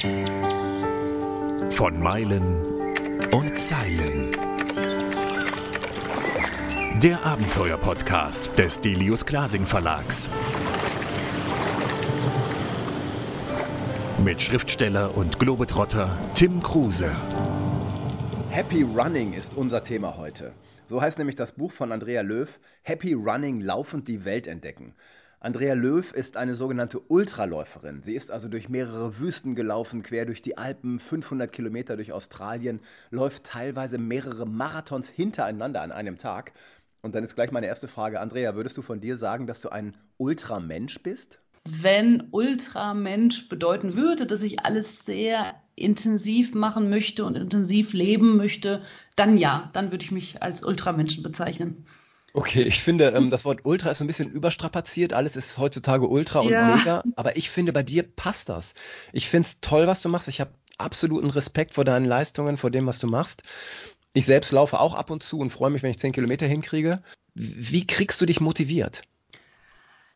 Von Meilen und Zeilen. Der Abenteuer-Podcast des Delius Glasing Verlags. Mit Schriftsteller und Globetrotter Tim Kruse. Happy Running ist unser Thema heute. So heißt nämlich das Buch von Andrea Löw, Happy Running, laufend die Welt entdecken. Andrea Löw ist eine sogenannte Ultraläuferin. Sie ist also durch mehrere Wüsten gelaufen, quer durch die Alpen, 500 Kilometer durch Australien, läuft teilweise mehrere Marathons hintereinander an einem Tag. Und dann ist gleich meine erste Frage, Andrea, würdest du von dir sagen, dass du ein Ultramensch bist? Wenn Ultramensch bedeuten würde, dass ich alles sehr intensiv machen möchte und intensiv leben möchte, dann ja, dann würde ich mich als Ultramenschen bezeichnen. Okay, ich finde, ähm, das Wort Ultra ist so ein bisschen überstrapaziert. Alles ist heutzutage Ultra und ja. Mega. Aber ich finde, bei dir passt das. Ich finde es toll, was du machst. Ich habe absoluten Respekt vor deinen Leistungen, vor dem, was du machst. Ich selbst laufe auch ab und zu und freue mich, wenn ich zehn Kilometer hinkriege. Wie kriegst du dich motiviert?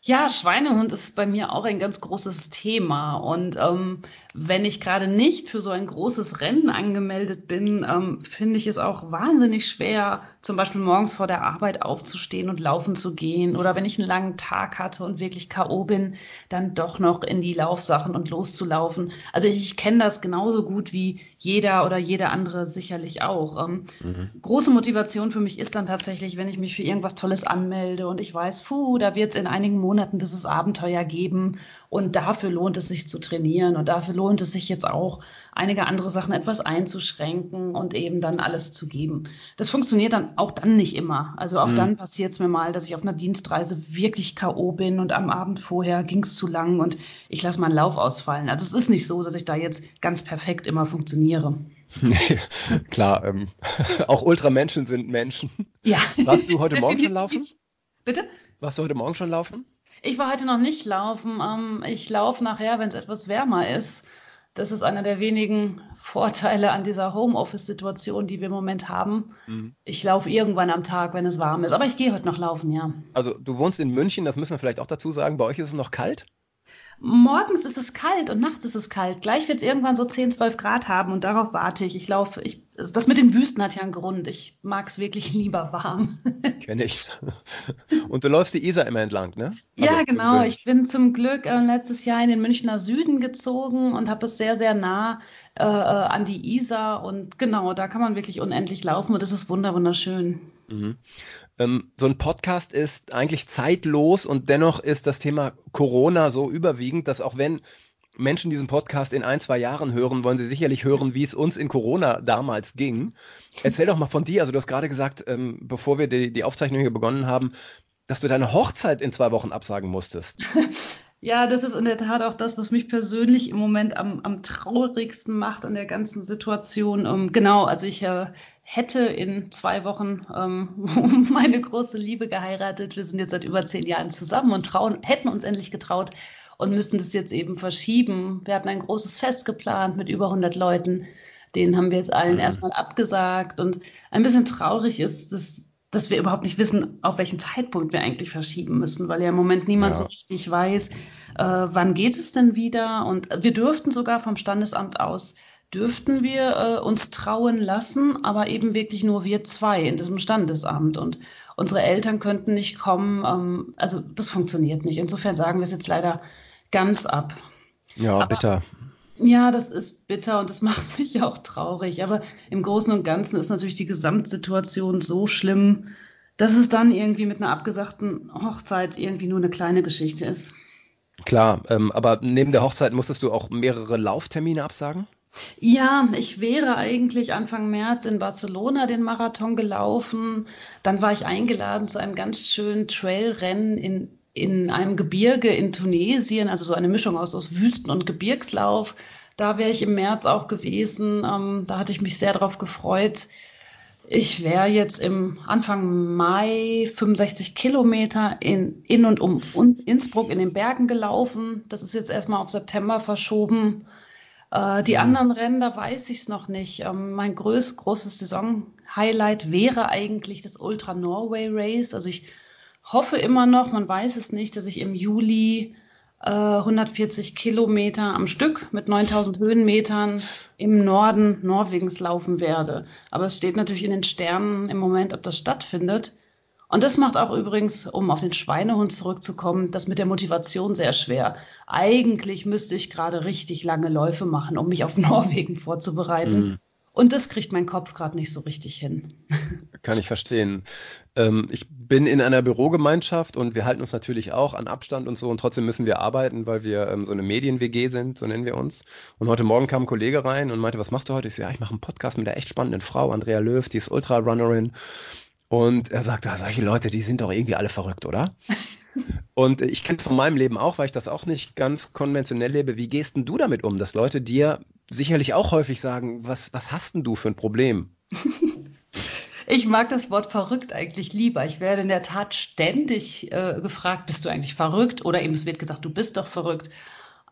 Ja, Schweinehund ist bei mir auch ein ganz großes Thema. Und ähm, wenn ich gerade nicht für so ein großes Rennen angemeldet bin, ähm, finde ich es auch wahnsinnig schwer, zum Beispiel morgens vor der Arbeit aufzustehen und laufen zu gehen. Oder wenn ich einen langen Tag hatte und wirklich K.O. bin, dann doch noch in die Laufsachen und loszulaufen. Also ich, ich kenne das genauso gut wie jeder oder jeder andere sicherlich auch. Ähm, mhm. Große Motivation für mich ist dann tatsächlich, wenn ich mich für irgendwas Tolles anmelde und ich weiß, puh, da wird es in einigen Monaten Monaten dieses Abenteuer geben. Und dafür lohnt es sich zu trainieren. Und dafür lohnt es sich jetzt auch, einige andere Sachen etwas einzuschränken und eben dann alles zu geben. Das funktioniert dann auch dann nicht immer. Also auch mhm. dann passiert es mir mal, dass ich auf einer Dienstreise wirklich K.O. bin und am Abend vorher ging es zu lang und ich lasse meinen Lauf ausfallen. Also es ist nicht so, dass ich da jetzt ganz perfekt immer funktioniere. Nee, klar, ähm, auch Ultramenschen sind Menschen. Ja. Warst du heute Morgen schon laufen? Bitte? Warst du heute Morgen schon laufen? Ich war heute noch nicht laufen. Ähm, ich laufe nachher, wenn es etwas wärmer ist. Das ist einer der wenigen Vorteile an dieser Homeoffice-Situation, die wir im Moment haben. Mhm. Ich laufe irgendwann am Tag, wenn es warm ist. Aber ich gehe heute noch laufen, ja. Also du wohnst in München, das müssen wir vielleicht auch dazu sagen. Bei euch ist es noch kalt? Morgens ist es kalt und nachts ist es kalt. Gleich wird es irgendwann so 10, 12 Grad haben und darauf warte ich. Ich laufe, ich, das mit den Wüsten hat ja einen Grund. Ich mag es wirklich lieber warm. Kenne ich. Und du läufst die Isar immer entlang, ne? Also ja, genau. Ich bin zum Glück äh, letztes Jahr in den Münchner Süden gezogen und habe es sehr, sehr nah äh, äh, an die Isar. Und genau, da kann man wirklich unendlich laufen und das ist wunderschön. Mhm. Ähm, so ein Podcast ist eigentlich zeitlos und dennoch ist das Thema Corona so überwiegend, dass auch wenn Menschen diesen Podcast in ein, zwei Jahren hören, wollen sie sicherlich hören, wie es uns in Corona damals ging. Erzähl doch mal von dir. Also du hast gerade gesagt, ähm, bevor wir die, die Aufzeichnung hier begonnen haben, dass du deine Hochzeit in zwei Wochen absagen musstest. Ja, das ist in der Tat auch das, was mich persönlich im Moment am, am traurigsten macht an der ganzen Situation. Ähm, genau, also ich äh, hätte in zwei Wochen ähm, meine große Liebe geheiratet. Wir sind jetzt seit über zehn Jahren zusammen und trauen, hätten uns endlich getraut und müssten das jetzt eben verschieben. Wir hatten ein großes Fest geplant mit über 100 Leuten. Den haben wir jetzt allen mhm. erstmal abgesagt. Und ein bisschen traurig ist, dass dass wir überhaupt nicht wissen, auf welchen Zeitpunkt wir eigentlich verschieben müssen, weil ja im Moment niemand ja. so richtig weiß, äh, wann geht es denn wieder. Und wir dürften sogar vom Standesamt aus, dürften wir äh, uns trauen lassen, aber eben wirklich nur wir zwei in diesem Standesamt. Und unsere Eltern könnten nicht kommen. Ähm, also das funktioniert nicht. Insofern sagen wir es jetzt leider ganz ab. Ja, aber, bitter. Ja, das ist bitter und das macht mich auch traurig. Aber im Großen und Ganzen ist natürlich die Gesamtsituation so schlimm, dass es dann irgendwie mit einer abgesagten Hochzeit irgendwie nur eine kleine Geschichte ist. Klar, ähm, aber neben der Hochzeit musstest du auch mehrere Lauftermine absagen? Ja, ich wäre eigentlich Anfang März in Barcelona den Marathon gelaufen. Dann war ich eingeladen zu einem ganz schönen Trailrennen in in einem Gebirge in Tunesien, also so eine Mischung aus, aus Wüsten- und Gebirgslauf. Da wäre ich im März auch gewesen. Ähm, da hatte ich mich sehr darauf gefreut. Ich wäre jetzt im Anfang Mai 65 Kilometer in, in und um Innsbruck in den Bergen gelaufen. Das ist jetzt erstmal auf September verschoben. Äh, die anderen Rennen, da weiß ich es noch nicht. Ähm, mein größ, großes Saison-Highlight wäre eigentlich das Ultra Norway Race. Also ich hoffe immer noch, man weiß es nicht, dass ich im Juli 140 Kilometer am Stück mit 9000 Höhenmetern im Norden Norwegens laufen werde. Aber es steht natürlich in den Sternen im Moment, ob das stattfindet. Und das macht auch übrigens, um auf den Schweinehund zurückzukommen, das mit der Motivation sehr schwer. Eigentlich müsste ich gerade richtig lange Läufe machen, um mich auf Norwegen vorzubereiten. Mhm. Und das kriegt mein Kopf gerade nicht so richtig hin. Kann ich verstehen. Ähm, ich bin in einer Bürogemeinschaft und wir halten uns natürlich auch an Abstand und so und trotzdem müssen wir arbeiten, weil wir ähm, so eine Medien-WG sind, so nennen wir uns. Und heute Morgen kam ein Kollege rein und meinte, was machst du heute? Ich so, ja, ich mache einen Podcast mit einer echt spannenden Frau, Andrea Löw, die ist Ultrarunnerin. Und er sagt, ah, solche Leute, die sind doch irgendwie alle verrückt, oder? Und ich kenne es von meinem Leben auch, weil ich das auch nicht ganz konventionell lebe. Wie gehst denn du damit um, dass Leute dir sicherlich auch häufig sagen, was, was hast denn du für ein Problem? Ich mag das Wort verrückt eigentlich lieber. Ich werde in der Tat ständig äh, gefragt, bist du eigentlich verrückt? Oder eben es wird gesagt, du bist doch verrückt.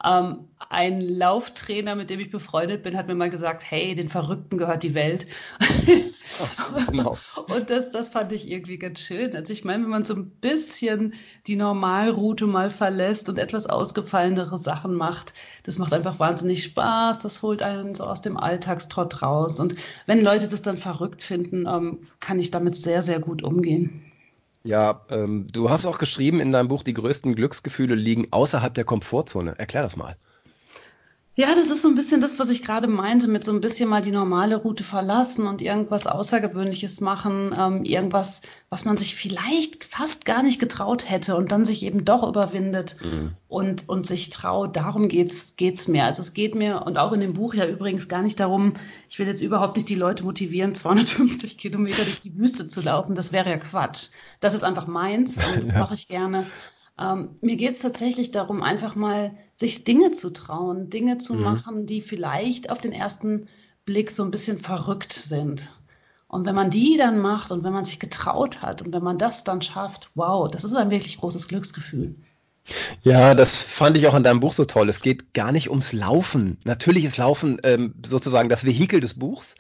Ähm, ein Lauftrainer, mit dem ich befreundet bin, hat mir mal gesagt, hey, den Verrückten gehört die Welt. genau. Und das, das fand ich irgendwie ganz schön. Also ich meine, wenn man so ein bisschen die Normalroute mal verlässt und etwas ausgefallenere Sachen macht, das macht einfach wahnsinnig Spaß. Das holt einen so aus dem Alltagstrott raus. Und wenn Leute das dann verrückt finden, ähm, kann ich damit sehr, sehr gut umgehen. Ja, ähm, du hast auch geschrieben in deinem Buch, die größten Glücksgefühle liegen außerhalb der Komfortzone. Erklär das mal. Ja, das ist so ein bisschen das, was ich gerade meinte, mit so ein bisschen mal die normale Route verlassen und irgendwas Außergewöhnliches machen, ähm, irgendwas, was man sich vielleicht fast gar nicht getraut hätte und dann sich eben doch überwindet mhm. und, und sich traut. Darum geht's geht's mir. Also es geht mir und auch in dem Buch ja übrigens gar nicht darum, ich will jetzt überhaupt nicht die Leute motivieren, 250 Kilometer durch die Wüste zu laufen. Das wäre ja Quatsch. Das ist einfach meins und das ja. mache ich gerne. Ähm, mir geht es tatsächlich darum, einfach mal sich Dinge zu trauen, Dinge zu mhm. machen, die vielleicht auf den ersten Blick so ein bisschen verrückt sind. Und wenn man die dann macht und wenn man sich getraut hat und wenn man das dann schafft, wow, das ist ein wirklich großes Glücksgefühl. Ja, das fand ich auch in deinem Buch so toll. Es geht gar nicht ums Laufen. Natürlich ist Laufen ähm, sozusagen das Vehikel des Buchs,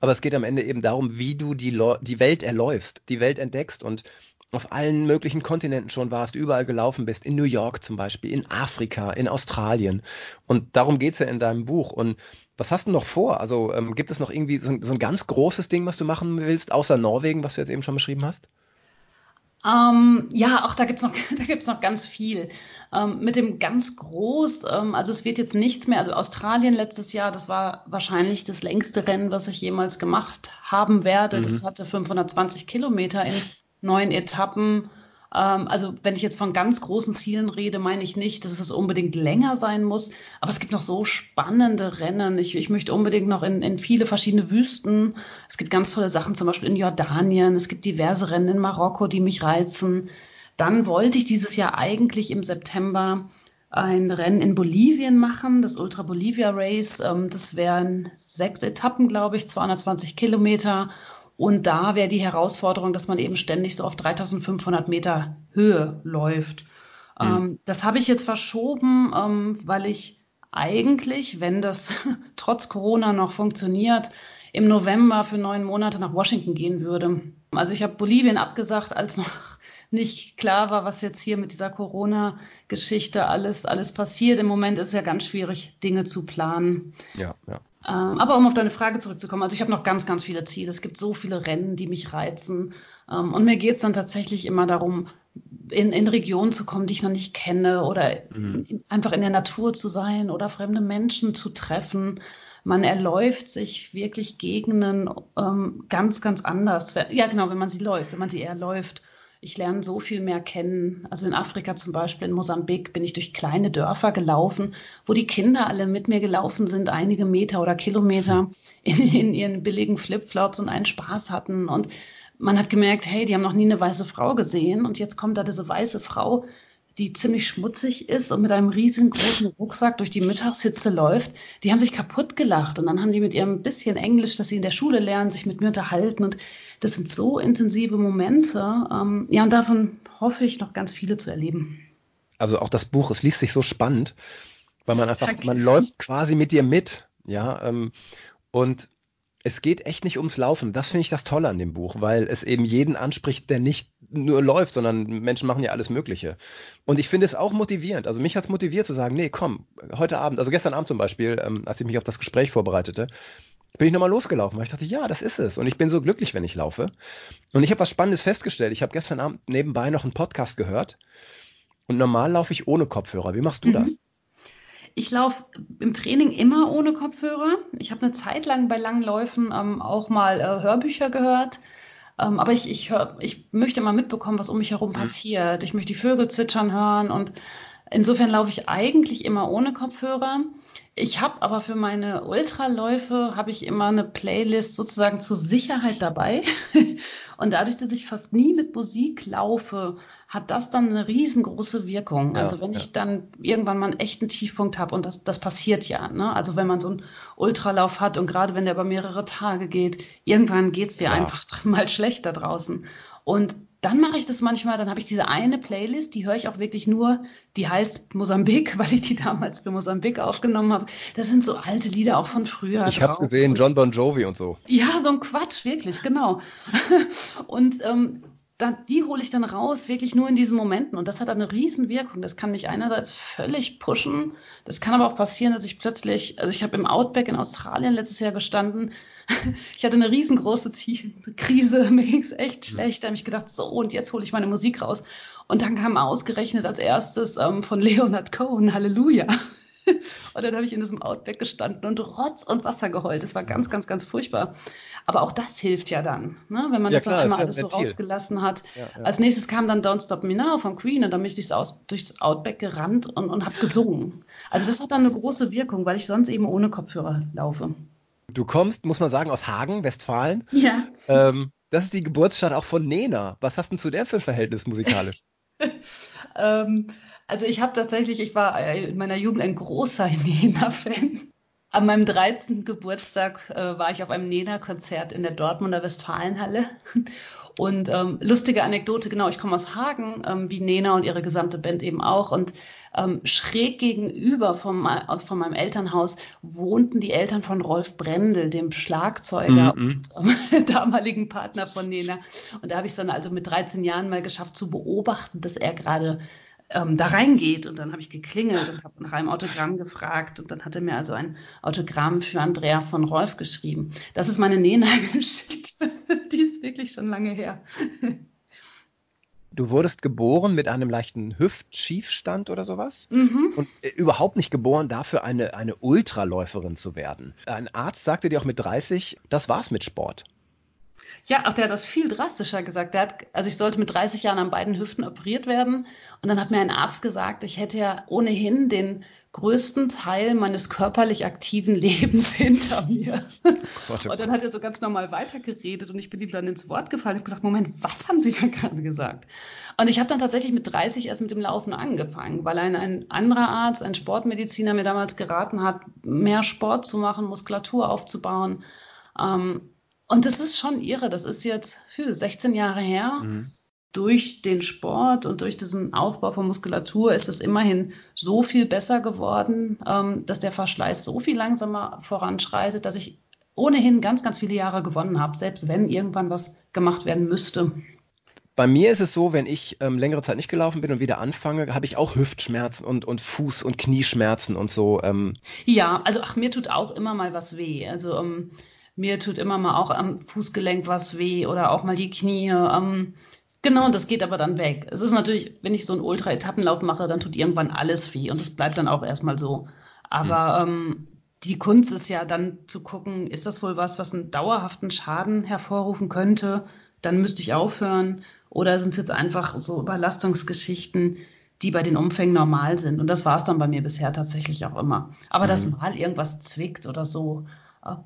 aber es geht am Ende eben darum, wie du die, die Welt erläufst, die Welt entdeckst. Und auf allen möglichen Kontinenten schon warst, überall gelaufen bist, in New York zum Beispiel, in Afrika, in Australien. Und darum geht es ja in deinem Buch. Und was hast du noch vor? Also ähm, gibt es noch irgendwie so, so, ein ganz großes Ding, was du machen willst, außer Norwegen, was du jetzt eben schon beschrieben hast? Ähm, ja, auch da gibt es noch, noch ganz viel. Ähm, mit dem ganz groß, ähm, also es wird jetzt nichts mehr, also Australien letztes Jahr, das war wahrscheinlich das längste Rennen, was ich jemals gemacht haben werde. Mhm. Das hatte 520 Kilometer in neun Etappen. Ähm, also wenn ich jetzt von ganz großen Zielen rede, meine ich nicht, dass es unbedingt länger sein muss. Aber es gibt noch so spannende Rennen. Ich, ich möchte unbedingt noch in, in viele verschiedene Wüsten. Es gibt ganz tolle Sachen, zum Beispiel in Jordanien. Es gibt diverse Rennen in Marokko, die mich reizen. Dann wollte ich dieses Jahr eigentlich im September ein Rennen in Bolivien machen, das Ultra Bolivia Race. Ähm, das wären sechs Etappen, glaube ich, 220 Kilometer. Und da wäre die Herausforderung, dass man eben ständig so auf 3500 Meter Höhe läuft. Mhm. Ähm, das habe ich jetzt verschoben, ähm, weil ich eigentlich, wenn das trotz Corona noch funktioniert, im November für neun Monate nach Washington gehen würde. Also ich habe Bolivien abgesagt, als noch nicht klar war, was jetzt hier mit dieser Corona-Geschichte alles, alles passiert. Im Moment ist es ja ganz schwierig, Dinge zu planen. Ja, ja. Ähm, aber um auf deine Frage zurückzukommen, also ich habe noch ganz, ganz viele Ziele. Es gibt so viele Rennen, die mich reizen. Ähm, und mir geht es dann tatsächlich immer darum, in, in Regionen zu kommen, die ich noch nicht kenne oder mhm. in, einfach in der Natur zu sein oder fremde Menschen zu treffen. Man erläuft sich wirklich Gegenden ähm, ganz, ganz anders. Ja, genau, wenn man sie läuft, wenn man sie eher läuft ich lerne so viel mehr kennen. Also in Afrika zum Beispiel, in Mosambik, bin ich durch kleine Dörfer gelaufen, wo die Kinder alle mit mir gelaufen sind, einige Meter oder Kilometer in, in ihren billigen Flipflops und einen Spaß hatten. Und man hat gemerkt, hey, die haben noch nie eine weiße Frau gesehen. Und jetzt kommt da diese weiße Frau, die ziemlich schmutzig ist und mit einem riesengroßen Rucksack durch die Mittagshitze läuft, die haben sich kaputt gelacht und dann haben die mit ihrem bisschen Englisch, das sie in der Schule lernen, sich mit mir unterhalten und das sind so intensive Momente. Ähm, ja, und davon hoffe ich noch ganz viele zu erleben. Also auch das Buch, es liest sich so spannend, weil man einfach, Danke. man läuft quasi mit dir mit, ja, ähm, und es geht echt nicht ums Laufen. Das finde ich das Tolle an dem Buch, weil es eben jeden anspricht, der nicht nur läuft, sondern Menschen machen ja alles Mögliche. Und ich finde es auch motivierend. Also mich hat es motiviert zu sagen, nee, komm, heute Abend, also gestern Abend zum Beispiel, ähm, als ich mich auf das Gespräch vorbereitete, bin ich nochmal losgelaufen, weil ich dachte, ja, das ist es. Und ich bin so glücklich, wenn ich laufe. Und ich habe was Spannendes festgestellt. Ich habe gestern Abend nebenbei noch einen Podcast gehört. Und normal laufe ich ohne Kopfhörer. Wie machst du mhm. das? Ich laufe im Training immer ohne Kopfhörer. Ich habe eine Zeit lang bei langen Läufen ähm, auch mal äh, Hörbücher gehört. Ähm, aber ich, ich, hör, ich möchte mal mitbekommen, was um mich herum mhm. passiert. Ich möchte die Vögel zwitschern hören und insofern laufe ich eigentlich immer ohne Kopfhörer. Ich habe aber für meine Ultraläufe habe ich immer eine Playlist sozusagen zur Sicherheit dabei. Und dadurch, dass ich fast nie mit Musik laufe, hat das dann eine riesengroße Wirkung. Ja, also wenn ja. ich dann irgendwann mal einen echten Tiefpunkt habe, und das, das passiert ja, ne? also wenn man so einen Ultralauf hat und gerade wenn der über mehrere Tage geht, irgendwann geht es dir ja. einfach mal schlecht da draußen. Und dann mache ich das manchmal, dann habe ich diese eine Playlist, die höre ich auch wirklich nur, die heißt Mosambik, weil ich die damals für Mosambik aufgenommen habe. Das sind so alte Lieder auch von früher. Ich habe es gesehen, John Bon Jovi und so. Ja, so ein Quatsch, wirklich, genau. und ähm, dann, die hole ich dann raus, wirklich nur in diesen Momenten. Und das hat eine Riesenwirkung. Das kann mich einerseits völlig pushen. Das kann aber auch passieren, dass ich plötzlich, also ich habe im Outback in Australien letztes Jahr gestanden. Ich hatte eine riesengroße Krise, mir ging es echt mhm. schlecht. Da habe ich gedacht, so, und jetzt hole ich meine Musik raus. Und dann kam ausgerechnet als erstes ähm, von Leonard Cohen, Halleluja. Und dann habe ich in diesem Outback gestanden und Rotz und Wasser geheult. Das war ganz, ganz, ganz furchtbar. Aber auch das hilft ja dann, ne? wenn man ja, das klar, dann einmal alles so rausgelassen hat. Ja, ja. Als nächstes kam dann Don't Stop Me Now von Queen und dann bin ich durchs, Aus, durchs Outback gerannt und, und habe gesungen. Also das hat dann eine große Wirkung, weil ich sonst eben ohne Kopfhörer laufe. Du kommst, muss man sagen, aus Hagen, Westfalen. Ja. Ähm, das ist die Geburtsstadt auch von Nena. Was hast du zu der für ein Verhältnis musikalisch? ähm, also ich habe tatsächlich, ich war in meiner Jugend ein großer Nena-Fan. An meinem 13. Geburtstag äh, war ich auf einem Nena-Konzert in der Dortmunder Westfalenhalle. Und ähm, lustige Anekdote, genau, ich komme aus Hagen, ähm, wie Nena und ihre gesamte Band eben auch. Und ähm, schräg gegenüber vom, von meinem Elternhaus wohnten die Eltern von Rolf Brendel, dem Schlagzeuger mhm. und ähm, damaligen Partner von Nena. Und da habe ich es dann also mit 13 Jahren mal geschafft zu beobachten, dass er gerade ähm, da reingeht. Und dann habe ich geklingelt und habe nach einem Autogramm gefragt. Und dann hat er mir also ein Autogramm für Andrea von Rolf geschrieben. Das ist meine Nena-Geschichte. Die ist wirklich schon lange her. Du wurdest geboren mit einem leichten Hüftschiefstand oder sowas mhm. und äh, überhaupt nicht geboren dafür, eine, eine Ultraläuferin zu werden. Ein Arzt sagte dir auch mit 30, das war's mit Sport. Ja, ach, der hat das viel drastischer gesagt. Der hat, also ich sollte mit 30 Jahren an beiden Hüften operiert werden. Und dann hat mir ein Arzt gesagt, ich hätte ja ohnehin den größten Teil meines körperlich aktiven Lebens hinter mir. Gott, und dann hat er so ganz normal weitergeredet und ich bin ihm dann ins Wort gefallen. Ich habe gesagt, Moment, was haben Sie da gerade gesagt? Und ich habe dann tatsächlich mit 30 erst mit dem Laufen angefangen, weil ein, ein anderer Arzt, ein Sportmediziner mir damals geraten hat, mehr Sport zu machen, Muskulatur aufzubauen. Ähm, und das ist schon irre. Das ist jetzt für 16 Jahre her. Mhm. Durch den Sport und durch diesen Aufbau von Muskulatur ist es immerhin so viel besser geworden, ähm, dass der Verschleiß so viel langsamer voranschreitet, dass ich ohnehin ganz, ganz viele Jahre gewonnen habe, selbst wenn irgendwann was gemacht werden müsste. Bei mir ist es so, wenn ich ähm, längere Zeit nicht gelaufen bin und wieder anfange, habe ich auch Hüftschmerzen und, und Fuß- und Knieschmerzen und so. Ähm. Ja, also ach, mir tut auch immer mal was weh. Also ähm, mir tut immer mal auch am Fußgelenk was weh oder auch mal die Knie. Ähm, genau, das geht aber dann weg. Es ist natürlich, wenn ich so einen Ultra-Etappenlauf mache, dann tut irgendwann alles weh und es bleibt dann auch erstmal so. Aber mhm. ähm, die Kunst ist ja dann zu gucken, ist das wohl was, was einen dauerhaften Schaden hervorrufen könnte? Dann müsste ich aufhören. Oder sind es jetzt einfach so Überlastungsgeschichten, die bei den Umfängen normal sind? Und das war es dann bei mir bisher tatsächlich auch immer. Aber mhm. dass mal irgendwas zwickt oder so,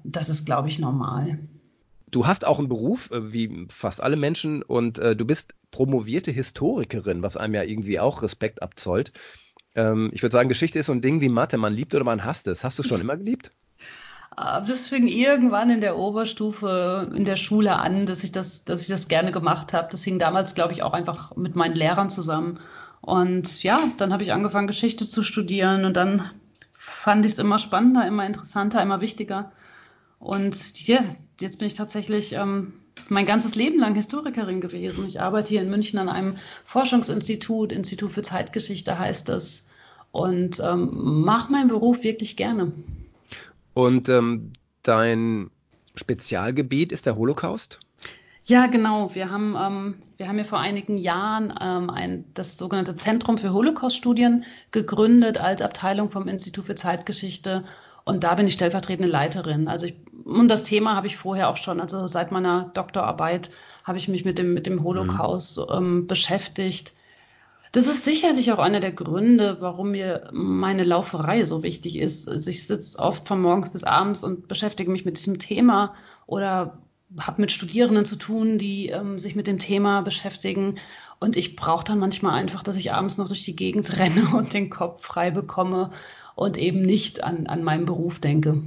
das ist, glaube ich, normal. Du hast auch einen Beruf, äh, wie fast alle Menschen, und äh, du bist promovierte Historikerin, was einem ja irgendwie auch Respekt abzollt. Ähm, ich würde sagen, Geschichte ist so ein Ding wie Mathe. Man liebt oder man hasst es. Hast du es schon immer geliebt? Äh, das fing irgendwann in der Oberstufe in der Schule an, dass ich das, dass ich das gerne gemacht habe. Das hing damals, glaube ich, auch einfach mit meinen Lehrern zusammen. Und ja, dann habe ich angefangen, Geschichte zu studieren und dann fand ich es immer spannender, immer interessanter, immer wichtiger. Und ja, jetzt bin ich tatsächlich ähm, mein ganzes Leben lang Historikerin gewesen. Ich arbeite hier in München an einem Forschungsinstitut, Institut für Zeitgeschichte heißt es, und ähm, mache meinen Beruf wirklich gerne. Und ähm, dein Spezialgebiet ist der Holocaust? Ja, genau. Wir haben, ähm, wir haben ja vor einigen Jahren ähm, ein, das sogenannte Zentrum für Holocaust-Studien gegründet als Abteilung vom Institut für Zeitgeschichte. Und da bin ich stellvertretende Leiterin. Also ich, und das Thema habe ich vorher auch schon, also seit meiner Doktorarbeit habe ich mich mit dem, mit dem Holocaust mhm. ähm, beschäftigt. Das ist sicherlich auch einer der Gründe, warum mir meine Lauferei so wichtig ist. Also ich sitze oft von morgens bis abends und beschäftige mich mit diesem Thema oder habe mit Studierenden zu tun, die ähm, sich mit dem Thema beschäftigen. Und ich brauche dann manchmal einfach, dass ich abends noch durch die Gegend renne und den Kopf frei bekomme und eben nicht an, an meinen Beruf denke.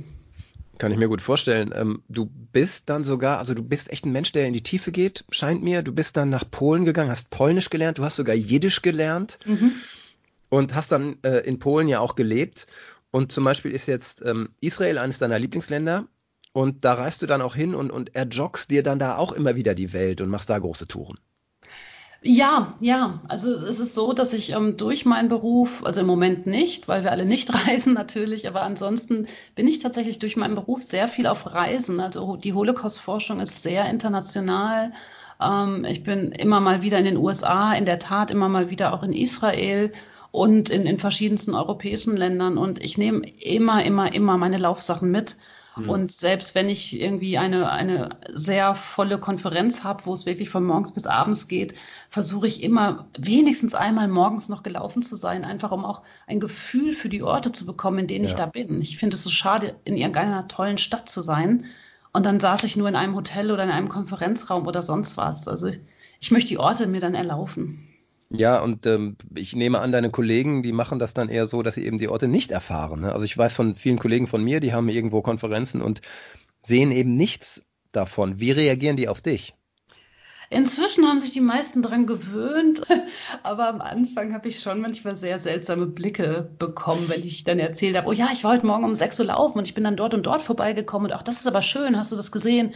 Kann ich mir gut vorstellen. Ähm, du bist dann sogar, also du bist echt ein Mensch, der in die Tiefe geht, scheint mir. Du bist dann nach Polen gegangen, hast Polnisch gelernt, du hast sogar Jiddisch gelernt mhm. und hast dann äh, in Polen ja auch gelebt. Und zum Beispiel ist jetzt ähm, Israel eines deiner Lieblingsländer. Und da reist du dann auch hin und, und erjoggst dir dann da auch immer wieder die Welt und machst da große Touren. Ja, ja. Also es ist so, dass ich ähm, durch meinen Beruf, also im Moment nicht, weil wir alle nicht reisen natürlich, aber ansonsten bin ich tatsächlich durch meinen Beruf sehr viel auf Reisen. Also die Holocaust-Forschung ist sehr international. Ähm, ich bin immer mal wieder in den USA, in der Tat immer mal wieder auch in Israel und in, in verschiedensten europäischen Ländern. Und ich nehme immer, immer, immer meine Laufsachen mit. Mhm. Und selbst wenn ich irgendwie eine, eine sehr volle Konferenz habe, wo es wirklich von morgens bis abends geht, versuche ich immer wenigstens einmal morgens noch gelaufen zu sein, einfach um auch ein Gefühl für die Orte zu bekommen, in denen ja. ich da bin. Ich finde es so schade, in irgendeiner tollen Stadt zu sein. Und dann saß ich nur in einem Hotel oder in einem Konferenzraum oder sonst was. Also ich möchte die Orte mir dann erlaufen. Ja, und ähm, ich nehme an, deine Kollegen, die machen das dann eher so, dass sie eben die Orte nicht erfahren. Ne? Also ich weiß von vielen Kollegen von mir, die haben irgendwo Konferenzen und sehen eben nichts davon. Wie reagieren die auf dich? Inzwischen haben sich die meisten daran gewöhnt, aber am Anfang habe ich schon manchmal sehr seltsame Blicke bekommen, wenn ich dann erzählt habe, oh ja, ich war heute Morgen um sechs Uhr laufen und ich bin dann dort und dort vorbeigekommen und auch das ist aber schön, hast du das gesehen?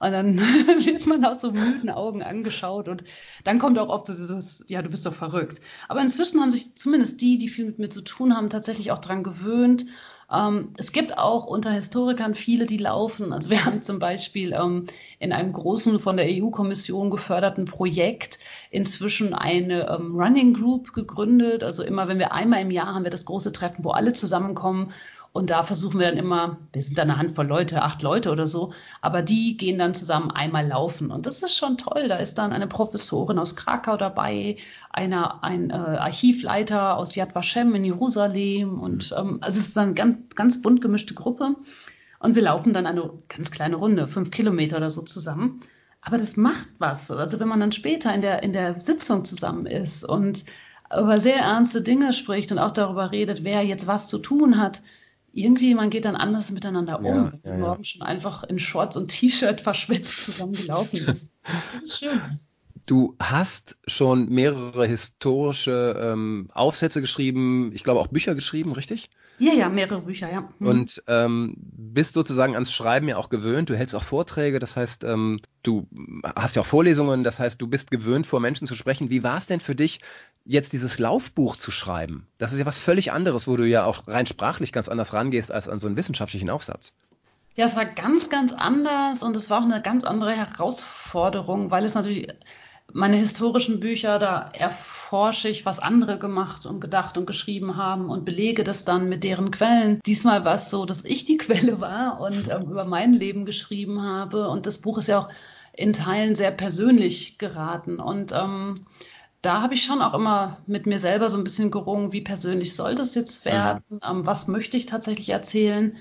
Und dann wird man aus so müden Augen angeschaut und dann kommt auch oft dieses, ja, du bist doch verrückt. Aber inzwischen haben sich zumindest die, die viel mit mir zu tun haben, tatsächlich auch daran gewöhnt. Ähm, es gibt auch unter Historikern viele, die laufen. Also wir haben zum Beispiel ähm, in einem großen von der EU-Kommission geförderten Projekt inzwischen eine ähm, Running Group gegründet. Also immer, wenn wir einmal im Jahr haben wir das große Treffen, wo alle zusammenkommen und da versuchen wir dann immer, wir sind da eine Handvoll Leute, acht Leute oder so, aber die gehen dann zusammen einmal laufen. Und das ist schon toll. Da ist dann eine Professorin aus Krakau dabei, einer, ein äh, Archivleiter aus Yad Vashem in Jerusalem. Und ähm, also es ist eine ganz, ganz bunt gemischte Gruppe. Und wir laufen dann eine ganz kleine Runde, fünf Kilometer oder so zusammen. Aber das macht was. Also wenn man dann später in der, in der Sitzung zusammen ist und über sehr ernste Dinge spricht und auch darüber redet, wer jetzt was zu tun hat, irgendwie, man geht dann anders miteinander um, ja, wenn ja, ja. morgen schon einfach in Shorts und T-Shirt verschwitzt zusammengelaufen ist. Das ist schön. Du hast schon mehrere historische ähm, Aufsätze geschrieben, ich glaube auch Bücher geschrieben, richtig? Ja, ja, mehrere Bücher, ja. Mhm. Und ähm, bist sozusagen ans Schreiben ja auch gewöhnt. Du hältst auch Vorträge, das heißt, ähm, du hast ja auch Vorlesungen, das heißt, du bist gewöhnt, vor Menschen zu sprechen. Wie war es denn für dich, jetzt dieses Laufbuch zu schreiben? Das ist ja was völlig anderes, wo du ja auch rein sprachlich ganz anders rangehst als an so einen wissenschaftlichen Aufsatz. Ja, es war ganz, ganz anders und es war auch eine ganz andere Herausforderung, weil es natürlich meine historischen Bücher, da erforsche ich, was andere gemacht und gedacht und geschrieben haben und belege das dann mit deren Quellen. Diesmal war es so, dass ich die Quelle war und ähm, über mein Leben geschrieben habe. Und das Buch ist ja auch in Teilen sehr persönlich geraten. Und ähm, da habe ich schon auch immer mit mir selber so ein bisschen gerungen, wie persönlich soll das jetzt werden? Mhm. Ähm, was möchte ich tatsächlich erzählen?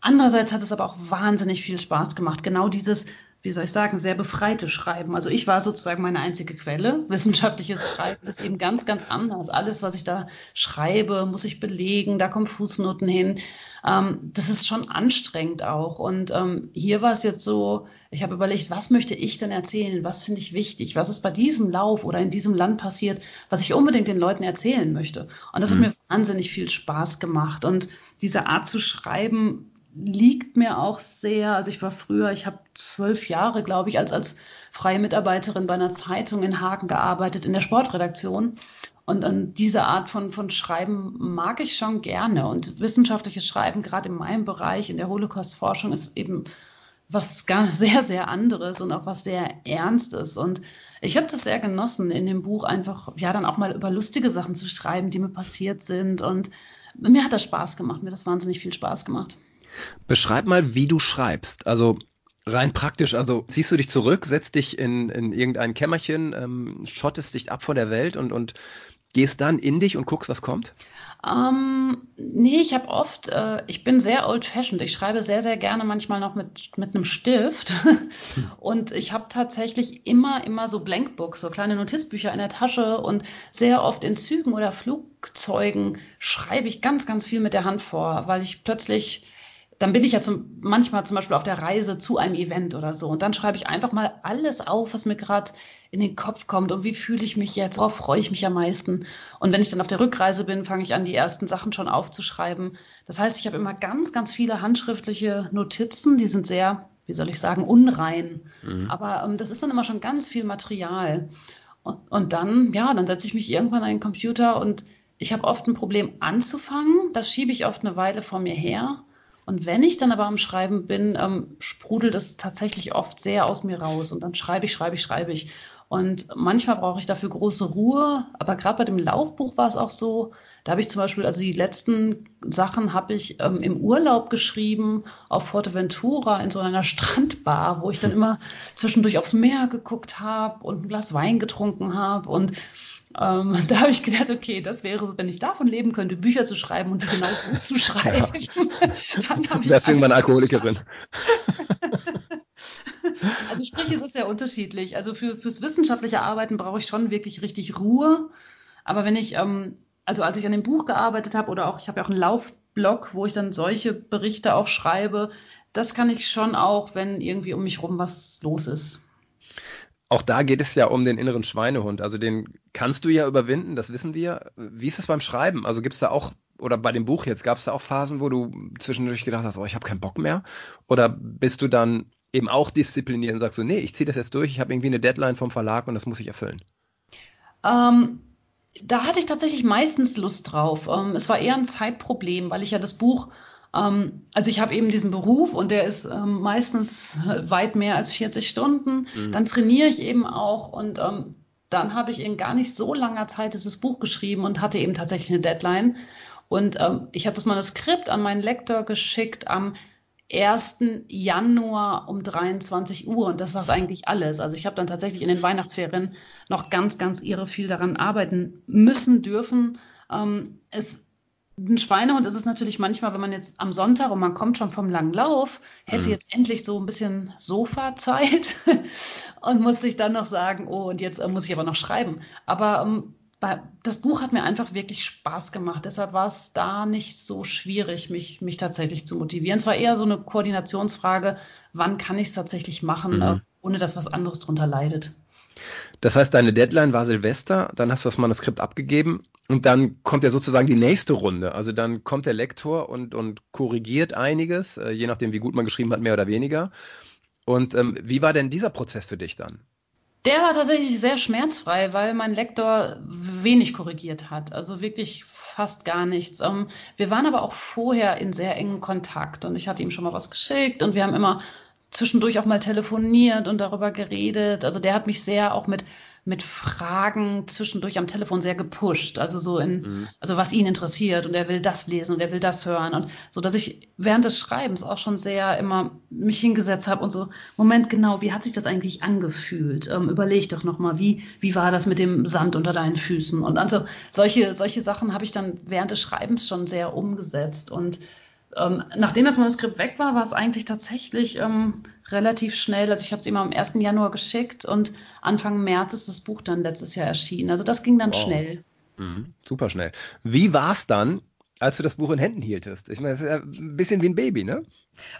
Andererseits hat es aber auch wahnsinnig viel Spaß gemacht. Genau dieses wie soll ich sagen, sehr befreite Schreiben. Also ich war sozusagen meine einzige Quelle. Wissenschaftliches Schreiben ist eben ganz, ganz anders. Alles, was ich da schreibe, muss ich belegen, da kommen Fußnoten hin. Ähm, das ist schon anstrengend auch. Und ähm, hier war es jetzt so, ich habe überlegt, was möchte ich denn erzählen? Was finde ich wichtig? Was ist bei diesem Lauf oder in diesem Land passiert, was ich unbedingt den Leuten erzählen möchte? Und das mhm. hat mir wahnsinnig viel Spaß gemacht. Und diese Art zu schreiben, liegt mir auch sehr. Also ich war früher, ich habe zwölf Jahre, glaube ich, als, als freie Mitarbeiterin bei einer Zeitung in Hagen gearbeitet, in der Sportredaktion. Und, und diese Art von, von Schreiben mag ich schon gerne. Und wissenschaftliches Schreiben, gerade in meinem Bereich, in der Holocaust-Forschung, ist eben was ganz sehr, sehr anderes und auch was sehr Ernstes. Und ich habe das sehr genossen, in dem Buch einfach, ja, dann auch mal über lustige Sachen zu schreiben, die mir passiert sind. Und mir hat das Spaß gemacht, mir hat das wahnsinnig viel Spaß gemacht. Beschreib mal, wie du schreibst. Also rein praktisch, also ziehst du dich zurück, setzt dich in, in irgendein Kämmerchen, ähm, schottest dich ab von der Welt und, und gehst dann in dich und guckst, was kommt? Ähm, nee, ich habe oft, äh, ich bin sehr old-fashioned. Ich schreibe sehr, sehr gerne manchmal noch mit, mit einem Stift. und ich habe tatsächlich immer, immer so Blankbooks, so kleine Notizbücher in der Tasche und sehr oft in Zügen oder Flugzeugen schreibe ich ganz, ganz viel mit der Hand vor, weil ich plötzlich dann bin ich ja zum, manchmal zum Beispiel auf der Reise zu einem Event oder so. Und dann schreibe ich einfach mal alles auf, was mir gerade in den Kopf kommt und wie fühle ich mich jetzt, worauf freue ich mich am meisten. Und wenn ich dann auf der Rückreise bin, fange ich an, die ersten Sachen schon aufzuschreiben. Das heißt, ich habe immer ganz, ganz viele handschriftliche Notizen, die sind sehr, wie soll ich sagen, unrein. Mhm. Aber ähm, das ist dann immer schon ganz viel Material. Und, und dann, ja, dann setze ich mich irgendwann an den Computer und ich habe oft ein Problem anzufangen. Das schiebe ich oft eine Weile vor mir her. Und wenn ich dann aber am Schreiben bin, ähm, sprudelt es tatsächlich oft sehr aus mir raus. Und dann schreibe ich, schreibe ich, schreibe ich. Und manchmal brauche ich dafür große Ruhe. Aber gerade bei dem Laufbuch war es auch so. Da habe ich zum Beispiel, also die letzten Sachen habe ich ähm, im Urlaub geschrieben, auf Forteventura in so einer Strandbar, wo ich dann immer zwischendurch aufs Meer geguckt habe und ein Glas Wein getrunken habe. Und ähm, da habe ich gedacht, okay, das wäre, wenn ich davon leben könnte, Bücher zu schreiben und genau so zu schreiben. Ja. Wärst irgendwann Alkoholikerin. also sprich, es ist ja unterschiedlich. Also für, fürs wissenschaftliche Arbeiten brauche ich schon wirklich richtig Ruhe. Aber wenn ich, ähm, also als ich an dem Buch gearbeitet habe oder auch, ich habe ja auch einen Laufblog, wo ich dann solche Berichte auch schreibe, das kann ich schon auch, wenn irgendwie um mich rum was los ist. Auch da geht es ja um den inneren Schweinehund. Also den kannst du ja überwinden, das wissen wir. Wie ist es beim Schreiben? Also gibt es da auch, oder bei dem Buch jetzt, gab es da auch Phasen, wo du zwischendurch gedacht hast, oh, ich habe keinen Bock mehr? Oder bist du dann eben auch diszipliniert und sagst so, nee, ich ziehe das jetzt durch, ich habe irgendwie eine Deadline vom Verlag und das muss ich erfüllen? Ähm, da hatte ich tatsächlich meistens Lust drauf. Ähm, es war eher ein Zeitproblem, weil ich ja das Buch also ich habe eben diesen Beruf und der ist ähm, meistens weit mehr als 40 Stunden. Mhm. Dann trainiere ich eben auch und ähm, dann habe ich in gar nicht so langer Zeit dieses Buch geschrieben und hatte eben tatsächlich eine Deadline. Und ähm, ich habe das Manuskript an meinen Lektor geschickt am 1. Januar um 23 Uhr und das sagt eigentlich alles. Also ich habe dann tatsächlich in den Weihnachtsferien noch ganz, ganz irre viel daran arbeiten müssen, dürfen. Ähm, es ein Schweinehund ist es natürlich manchmal, wenn man jetzt am Sonntag und man kommt schon vom langen Lauf, hätte mhm. jetzt endlich so ein bisschen Sofazeit und muss sich dann noch sagen, oh, und jetzt äh, muss ich aber noch schreiben. Aber ähm, das Buch hat mir einfach wirklich Spaß gemacht. Deshalb war es da nicht so schwierig, mich, mich tatsächlich zu motivieren. Es war eher so eine Koordinationsfrage, wann kann ich es tatsächlich machen, mhm. äh, ohne dass was anderes drunter leidet. Das heißt, deine Deadline war Silvester, dann hast du das Manuskript abgegeben und dann kommt ja sozusagen die nächste Runde. Also dann kommt der Lektor und, und korrigiert einiges, äh, je nachdem, wie gut man geschrieben hat, mehr oder weniger. Und ähm, wie war denn dieser Prozess für dich dann? Der war tatsächlich sehr schmerzfrei, weil mein Lektor wenig korrigiert hat. Also wirklich fast gar nichts. Ähm, wir waren aber auch vorher in sehr engen Kontakt und ich hatte ihm schon mal was geschickt und wir haben immer zwischendurch auch mal telefoniert und darüber geredet. Also der hat mich sehr auch mit mit Fragen zwischendurch am Telefon sehr gepusht. Also so in, mhm. also was ihn interessiert und er will das lesen und er will das hören und so, dass ich während des Schreibens auch schon sehr immer mich hingesetzt habe und so, Moment, genau, wie hat sich das eigentlich angefühlt? Ähm, überleg doch nochmal, wie, wie war das mit dem Sand unter deinen Füßen? Und also solche, solche Sachen habe ich dann während des Schreibens schon sehr umgesetzt und ähm, nachdem das Manuskript weg war, war es eigentlich tatsächlich ähm, relativ schnell. Also ich habe es ihm am 1. Januar geschickt und Anfang März ist das Buch dann letztes Jahr erschienen. Also das ging dann wow. schnell. Mhm, super schnell. Wie war es dann, als du das Buch in Händen hieltest. Ich meine, das ist ja ein bisschen wie ein Baby, ne?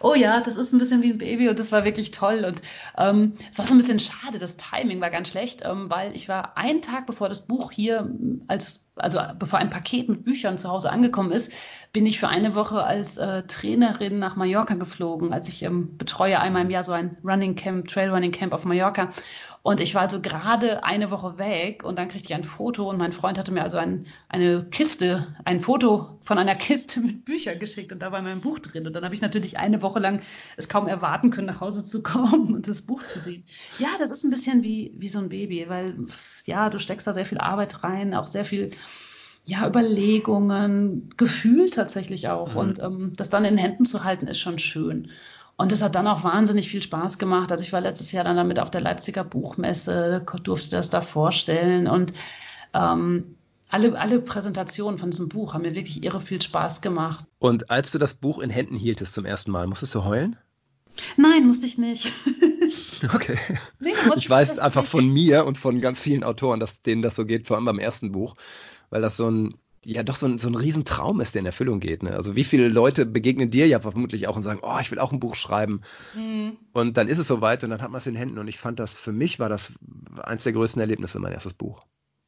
Oh ja, das ist ein bisschen wie ein Baby und das war wirklich toll. Und ähm, es war so ein bisschen schade, das Timing war ganz schlecht, ähm, weil ich war einen Tag bevor das Buch hier als, also bevor ein Paket mit Büchern zu Hause angekommen ist, bin ich für eine Woche als äh, Trainerin nach Mallorca geflogen. Als ich ähm, betreue einmal im Jahr so ein Running Camp, Trail Running Camp auf Mallorca. Und ich war also gerade eine Woche weg und dann kriegte ich ein Foto und mein Freund hatte mir also ein, eine Kiste, ein Foto von einer Kiste mit Büchern geschickt und da war mein Buch drin. Und dann habe ich natürlich eine Woche lang es kaum erwarten können, nach Hause zu kommen und das Buch zu sehen. Ja, das ist ein bisschen wie, wie so ein Baby, weil ja, du steckst da sehr viel Arbeit rein, auch sehr viel ja, Überlegungen, Gefühl tatsächlich auch. Mhm. Und ähm, das dann in Händen zu halten, ist schon schön. Und es hat dann auch wahnsinnig viel Spaß gemacht. Also ich war letztes Jahr dann damit auf der Leipziger Buchmesse, durfte das da vorstellen und ähm, alle, alle Präsentationen von diesem Buch haben mir wirklich irre viel Spaß gemacht. Und als du das Buch in Händen hieltest zum ersten Mal, musstest du heulen? Nein, musste ich nicht. okay. Nee, ich weiß einfach nicht. von mir und von ganz vielen Autoren, dass denen das so geht, vor allem beim ersten Buch, weil das so ein ja doch so ein, so ein Riesentraum ist, der in Erfüllung geht. Ne? Also wie viele Leute begegnen dir ja vermutlich auch und sagen, oh, ich will auch ein Buch schreiben. Mhm. Und dann ist es soweit und dann hat man es in Händen. Und ich fand das, für mich war das eins der größten Erlebnisse, mein erstes Buch.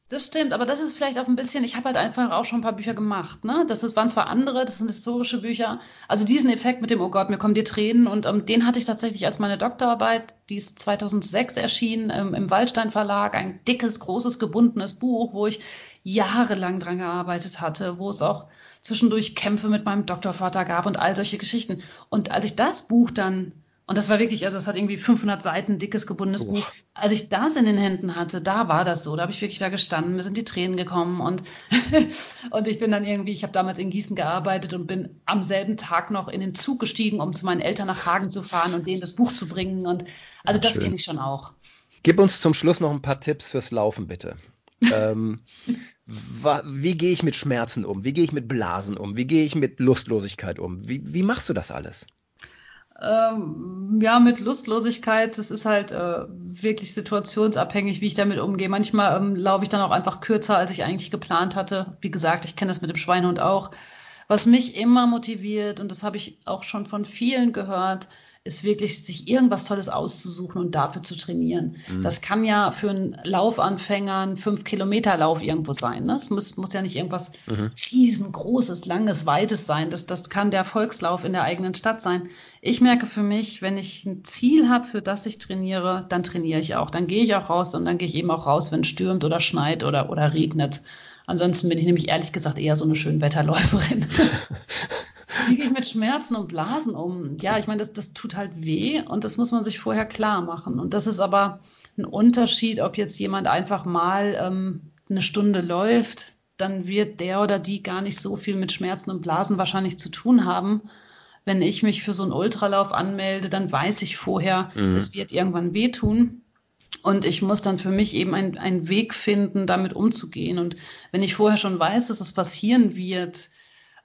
Das stimmt, aber das ist vielleicht auch ein bisschen, ich habe halt einfach auch schon ein paar Bücher gemacht, ne? Das ist, waren zwar andere, das sind historische Bücher. Also diesen Effekt mit dem, oh Gott, mir kommen die Tränen und ähm, den hatte ich tatsächlich als meine Doktorarbeit, die ist 2006 erschienen ähm, im Waldstein Verlag, ein dickes, großes, gebundenes Buch, wo ich jahrelang dran gearbeitet hatte, wo es auch zwischendurch Kämpfe mit meinem Doktorvater gab und all solche Geschichten. Und als ich das Buch dann und das war wirklich, also es hat irgendwie 500 Seiten, dickes gebundenes oh. Buch. Als ich das in den Händen hatte, da war das so. Da habe ich wirklich da gestanden, mir sind die Tränen gekommen und, und ich bin dann irgendwie, ich habe damals in Gießen gearbeitet und bin am selben Tag noch in den Zug gestiegen, um zu meinen Eltern nach Hagen zu fahren und denen das Buch zu bringen. Und also das kenne ich schon auch. Gib uns zum Schluss noch ein paar Tipps fürs Laufen, bitte. ähm, wie gehe ich mit Schmerzen um? Wie gehe ich mit Blasen um? Wie gehe ich mit Lustlosigkeit um? Wie, wie machst du das alles? Ähm, ja, mit Lustlosigkeit, das ist halt äh, wirklich situationsabhängig, wie ich damit umgehe. Manchmal ähm, laufe ich dann auch einfach kürzer, als ich eigentlich geplant hatte. Wie gesagt, ich kenne das mit dem Schweinehund auch. Was mich immer motiviert, und das habe ich auch schon von vielen gehört, ist wirklich, sich irgendwas Tolles auszusuchen und dafür zu trainieren. Mhm. Das kann ja für einen Laufanfänger ein 5-Kilometer-Lauf irgendwo sein. Ne? Es muss, muss ja nicht irgendwas mhm. riesengroßes, langes, weites sein. Das, das kann der Volkslauf in der eigenen Stadt sein. Ich merke für mich, wenn ich ein Ziel habe, für das ich trainiere, dann trainiere ich auch. Dann gehe ich auch raus und dann gehe ich eben auch raus, wenn es stürmt oder schneit oder, oder regnet. Ansonsten bin ich nämlich ehrlich gesagt eher so eine Schönwetterläuferin. Wie gehe ich mit Schmerzen und Blasen um? Ja, ich meine, das, das tut halt weh und das muss man sich vorher klar machen. Und das ist aber ein Unterschied, ob jetzt jemand einfach mal ähm, eine Stunde läuft, dann wird der oder die gar nicht so viel mit Schmerzen und Blasen wahrscheinlich zu tun haben. Wenn ich mich für so einen Ultralauf anmelde, dann weiß ich vorher, mhm. es wird irgendwann wehtun. Und ich muss dann für mich eben einen Weg finden, damit umzugehen. Und wenn ich vorher schon weiß, dass es passieren wird,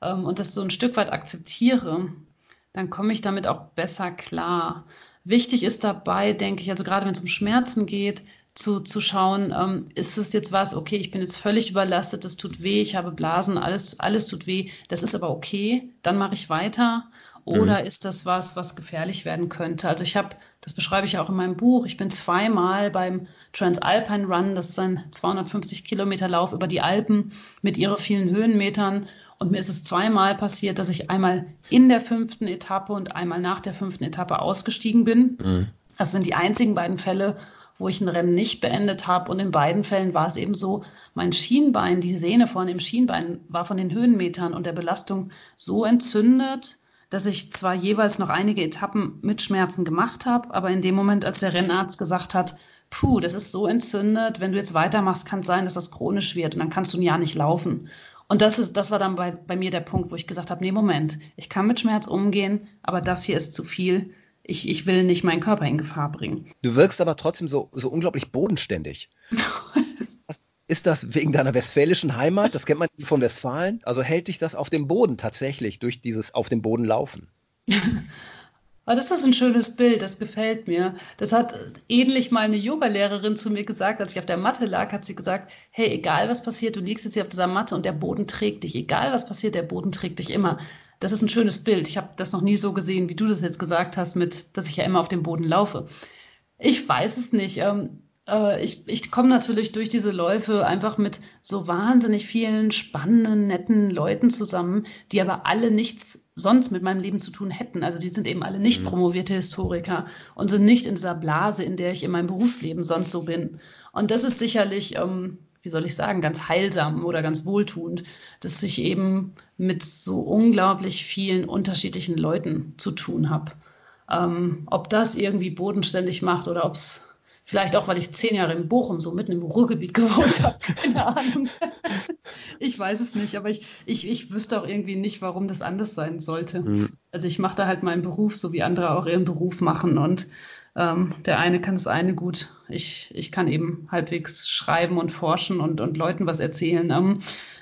ähm, und das so ein Stück weit akzeptiere, dann komme ich damit auch besser klar. Wichtig ist dabei, denke ich, also gerade wenn es um Schmerzen geht, zu, zu schauen, ähm, ist es jetzt was, okay, ich bin jetzt völlig überlastet, das tut weh, ich habe Blasen, alles, alles tut weh, das ist aber okay, dann mache ich weiter. Oder mhm. ist das was, was gefährlich werden könnte? Also ich habe, das beschreibe ich auch in meinem Buch, ich bin zweimal beim Transalpine Run, das ist ein 250 Kilometer Lauf über die Alpen mit ihre vielen Höhenmetern und mir ist es zweimal passiert, dass ich einmal in der fünften Etappe und einmal nach der fünften Etappe ausgestiegen bin. Mhm. Das sind die einzigen beiden Fälle, wo ich ein Rennen nicht beendet habe. Und in beiden Fällen war es eben so, mein Schienbein, die Sehne vorne im Schienbein war von den Höhenmetern und der Belastung so entzündet, dass ich zwar jeweils noch einige Etappen mit Schmerzen gemacht habe, aber in dem Moment, als der Rennarzt gesagt hat, puh, das ist so entzündet, wenn du jetzt weitermachst, kann es sein, dass das chronisch wird und dann kannst du ein Jahr nicht laufen. Und das ist, das war dann bei, bei mir der Punkt, wo ich gesagt habe, nee, Moment, ich kann mit Schmerz umgehen, aber das hier ist zu viel. Ich, ich will nicht meinen Körper in Gefahr bringen. Du wirkst aber trotzdem so, so unglaublich bodenständig. ist das wegen deiner westfälischen Heimat? Das kennt man von Westfalen. Also hält dich das auf dem Boden tatsächlich durch dieses auf dem Boden laufen? Aber das ist ein schönes Bild, das gefällt mir. Das hat ähnlich mal eine Yogalehrerin zu mir gesagt, als ich auf der Matte lag, hat sie gesagt, hey, egal was passiert, du liegst jetzt hier auf dieser Matte und der Boden trägt dich. Egal was passiert, der Boden trägt dich immer. Das ist ein schönes Bild. Ich habe das noch nie so gesehen, wie du das jetzt gesagt hast, mit, dass ich ja immer auf dem Boden laufe. Ich weiß es nicht. Ähm, äh, ich, ich komme natürlich durch diese Läufe einfach mit so wahnsinnig vielen spannenden, netten Leuten zusammen, die aber alle nichts sonst mit meinem Leben zu tun hätten. Also die sind eben alle nicht mhm. promovierte Historiker und sind nicht in dieser Blase, in der ich in meinem Berufsleben sonst so bin. Und das ist sicherlich, ähm, wie soll ich sagen, ganz heilsam oder ganz wohltuend, dass ich eben mit so unglaublich vielen unterschiedlichen Leuten zu tun habe. Ähm, ob das irgendwie bodenständig macht oder ob es Vielleicht auch, weil ich zehn Jahre in Bochum, so mitten im Ruhrgebiet gewohnt habe. Keine Ahnung. ich weiß es nicht, aber ich, ich, ich wüsste auch irgendwie nicht, warum das anders sein sollte. Mhm. Also ich mache da halt meinen Beruf, so wie andere auch ihren Beruf machen. Und ähm, der eine kann das eine gut. Ich, ich kann eben halbwegs schreiben und forschen und, und Leuten was erzählen. Ähm,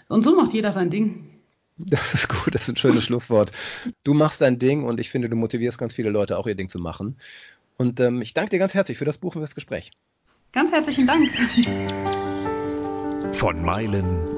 und so macht jeder sein Ding. Das ist gut, das ist ein schönes Schlusswort. Du machst dein Ding und ich finde, du motivierst ganz viele Leute auch ihr Ding zu machen. Und ähm, ich danke dir ganz herzlich für das Buch und fürs Gespräch. Ganz herzlichen Dank. Von Meilen